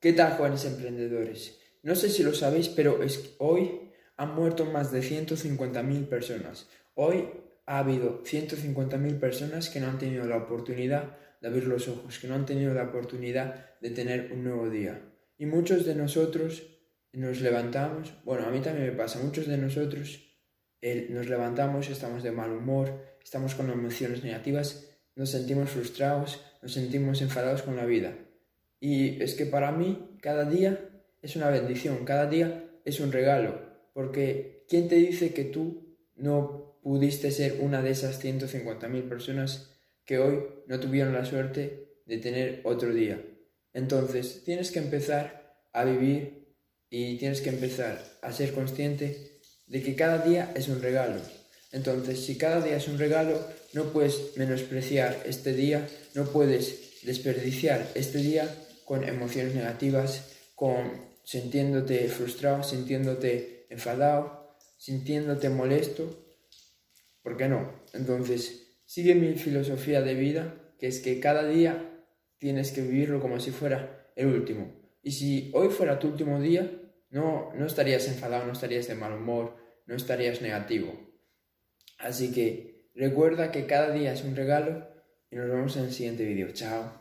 ¿Qué tal, jóvenes emprendedores? No sé si lo sabéis, pero es hoy han muerto más de 150.000 personas. Hoy ha habido 150.000 personas que no han tenido la oportunidad de abrir los ojos, que no han tenido la oportunidad de tener un nuevo día. Y muchos de nosotros nos levantamos, bueno, a mí también me pasa, muchos de nosotros nos levantamos, estamos de mal humor, estamos con emociones negativas, nos sentimos frustrados, nos sentimos enfadados con la vida. Y es que para mí cada día es una bendición, cada día es un regalo, porque ¿quién te dice que tú no pudiste ser una de esas 150.000 personas que hoy no tuvieron la suerte de tener otro día? Entonces, tienes que empezar a vivir y tienes que empezar a ser consciente de que cada día es un regalo. Entonces, si cada día es un regalo, no puedes menospreciar este día, no puedes desperdiciar este día con emociones negativas, con sintiéndote frustrado, sintiéndote enfadado, sintiéndote molesto. ¿Por qué no? Entonces, sigue mi filosofía de vida, que es que cada día tienes que vivirlo como si fuera el último. Y si hoy fuera tu último día, no, no estarías enfadado, no estarías de mal humor, no estarías negativo. Así que recuerda que cada día es un regalo y nos vemos en el siguiente vídeo. Chao.